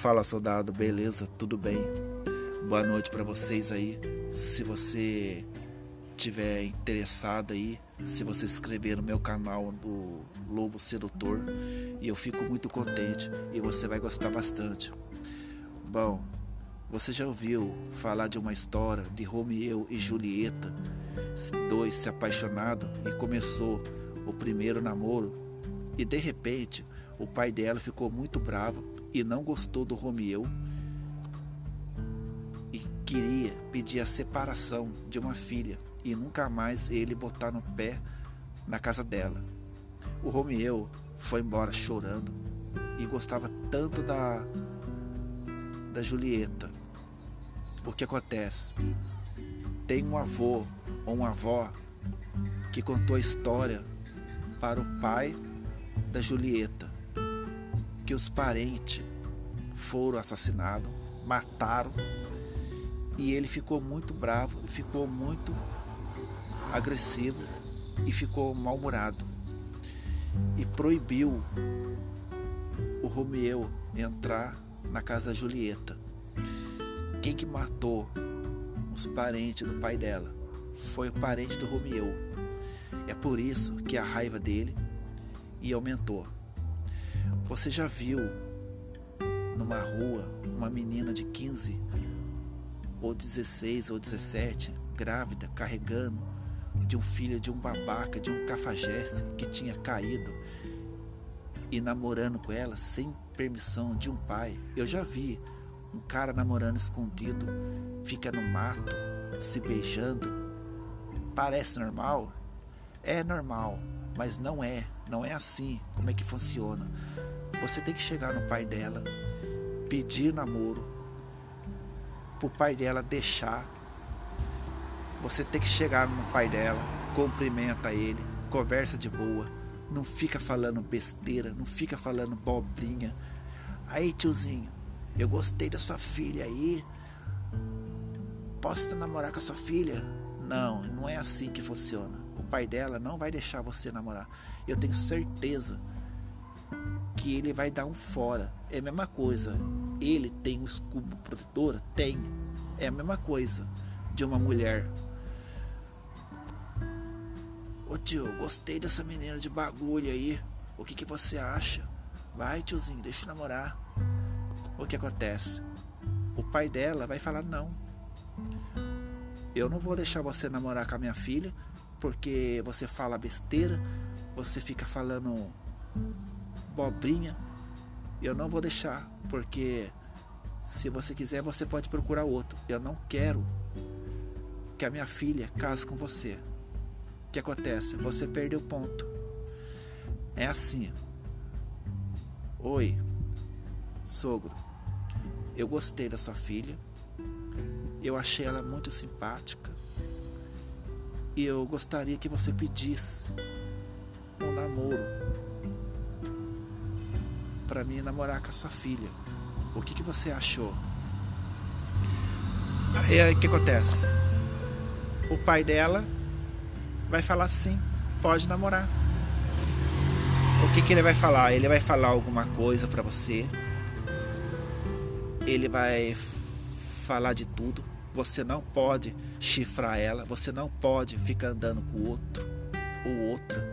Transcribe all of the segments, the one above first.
Fala soldado, beleza? Tudo bem? Boa noite para vocês aí. Se você tiver interessado aí, se você se inscrever no meu canal do Lobo Sedutor, e eu fico muito contente e você vai gostar bastante. Bom, você já ouviu falar de uma história de Romeu e Julieta, dois se apaixonados e começou o primeiro namoro e de repente o pai dela ficou muito bravo e não gostou do Romeu e queria pedir a separação de uma filha e nunca mais ele botar no pé na casa dela. O Romeu foi embora chorando e gostava tanto da da Julieta. O que acontece? Tem um avô ou uma avó que contou a história para o pai da Julieta que os parentes foram assassinados, mataram e ele ficou muito bravo, ficou muito agressivo e ficou mal-humorado e proibiu o Romeu entrar na casa da Julieta. Quem que matou os parentes do pai dela foi o parente do Romeu. É por isso que a raiva dele e aumentou. Você já viu numa rua uma menina de 15 ou 16 ou 17 grávida carregando de um filho de um babaca, de um cafajeste que tinha caído e namorando com ela sem permissão de um pai. Eu já vi um cara namorando escondido, fica no mato, se beijando. Parece normal? É normal, mas não é. Não é assim como é que funciona. Você tem que chegar no pai dela, pedir namoro, pro pai dela deixar. Você tem que chegar no pai dela, cumprimenta ele, conversa de boa, não fica falando besteira, não fica falando bobrinha. Aí, tiozinho, eu gostei da sua filha aí. Posso namorar com a sua filha? Não, não é assim que funciona. Pai dela não vai deixar você namorar. Eu tenho certeza que ele vai dar um fora. É a mesma coisa. Ele tem um escudo protetor? Tem. É a mesma coisa de uma mulher. Ô tio, gostei dessa menina de bagulho aí. O que, que você acha? Vai, tiozinho, deixa eu namorar. O que acontece? O pai dela vai falar: não. Eu não vou deixar você namorar com a minha filha porque você fala besteira, você fica falando bobrinha. Eu não vou deixar, porque se você quiser, você pode procurar outro. Eu não quero que a minha filha case com você. O que acontece? Você perdeu ponto. É assim. Oi, sogro. Eu gostei da sua filha. Eu achei ela muito simpática. E eu gostaria que você pedisse um namoro para mim namorar com a sua filha. O que, que você achou? Aí o que acontece? O pai dela vai falar sim, pode namorar. O que, que ele vai falar? Ele vai falar alguma coisa para você. Ele vai falar de tudo. Você não pode chifrar ela, você não pode ficar andando com o outro ou outra.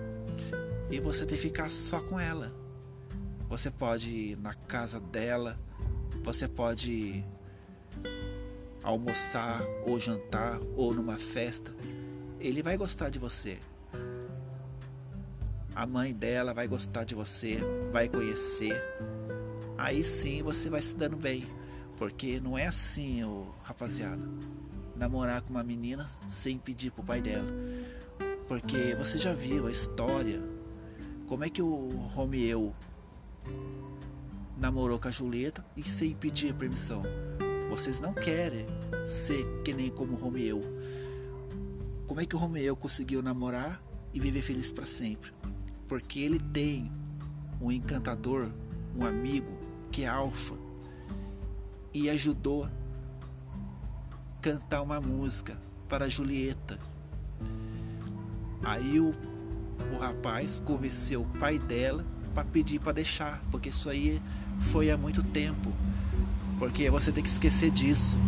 E você tem que ficar só com ela. Você pode ir na casa dela, você pode almoçar ou jantar ou numa festa. Ele vai gostar de você. A mãe dela vai gostar de você, vai conhecer. Aí sim você vai se dando bem. Porque não é assim, oh, rapaziada. Namorar com uma menina sem pedir pro pai dela. Porque você já viu a história. Como é que o Romeu namorou com a Julieta e sem pedir permissão? Vocês não querem ser que nem como Romeu. Como é que o Romeu conseguiu namorar e viver feliz para sempre? Porque ele tem um encantador, um amigo que é alfa e ajudou a cantar uma música para Julieta. Aí o, o rapaz convenceu o pai dela para pedir para deixar, porque isso aí foi há muito tempo. Porque você tem que esquecer disso.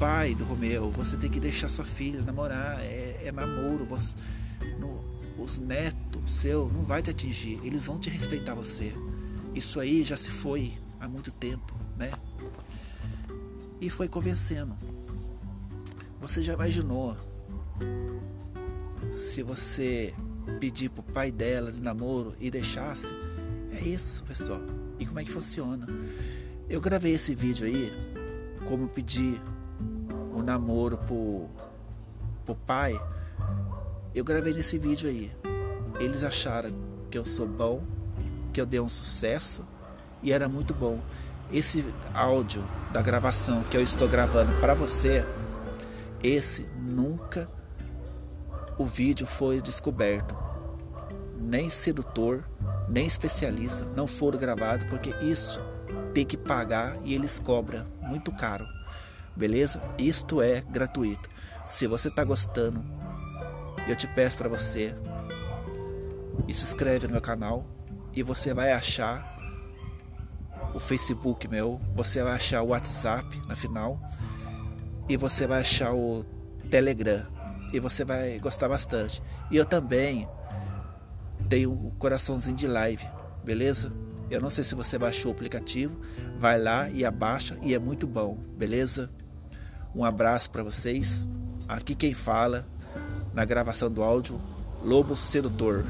Pai do Romeu, você tem que deixar sua filha namorar. É, é namoro. Você, no, os netos seu não vai te atingir. Eles vão te respeitar você. Isso aí já se foi há muito tempo, né? E foi convencendo. Você já imaginou se você pedir pro pai dela de namoro e deixasse? É isso, pessoal. E como é que funciona? Eu gravei esse vídeo aí como pedir o namoro pro, pro pai. Eu gravei nesse vídeo aí. Eles acharam que eu sou bom, que eu dei um sucesso e era muito bom. Esse áudio da gravação que eu estou gravando para você, esse nunca o vídeo foi descoberto. Nem sedutor, nem especialista não foram gravados porque isso tem que pagar e eles cobram muito caro. Beleza? Isto é gratuito. Se você está gostando, eu te peço para você e se inscreve no meu canal e você vai achar o Facebook meu, você vai achar o WhatsApp na final e você vai achar o Telegram e você vai gostar bastante. E eu também tenho o coraçãozinho de live, beleza? Eu não sei se você baixou o aplicativo, vai lá e abaixa e é muito bom, beleza? Um abraço para vocês. Aqui quem fala na gravação do áudio, Lobo Sedutor.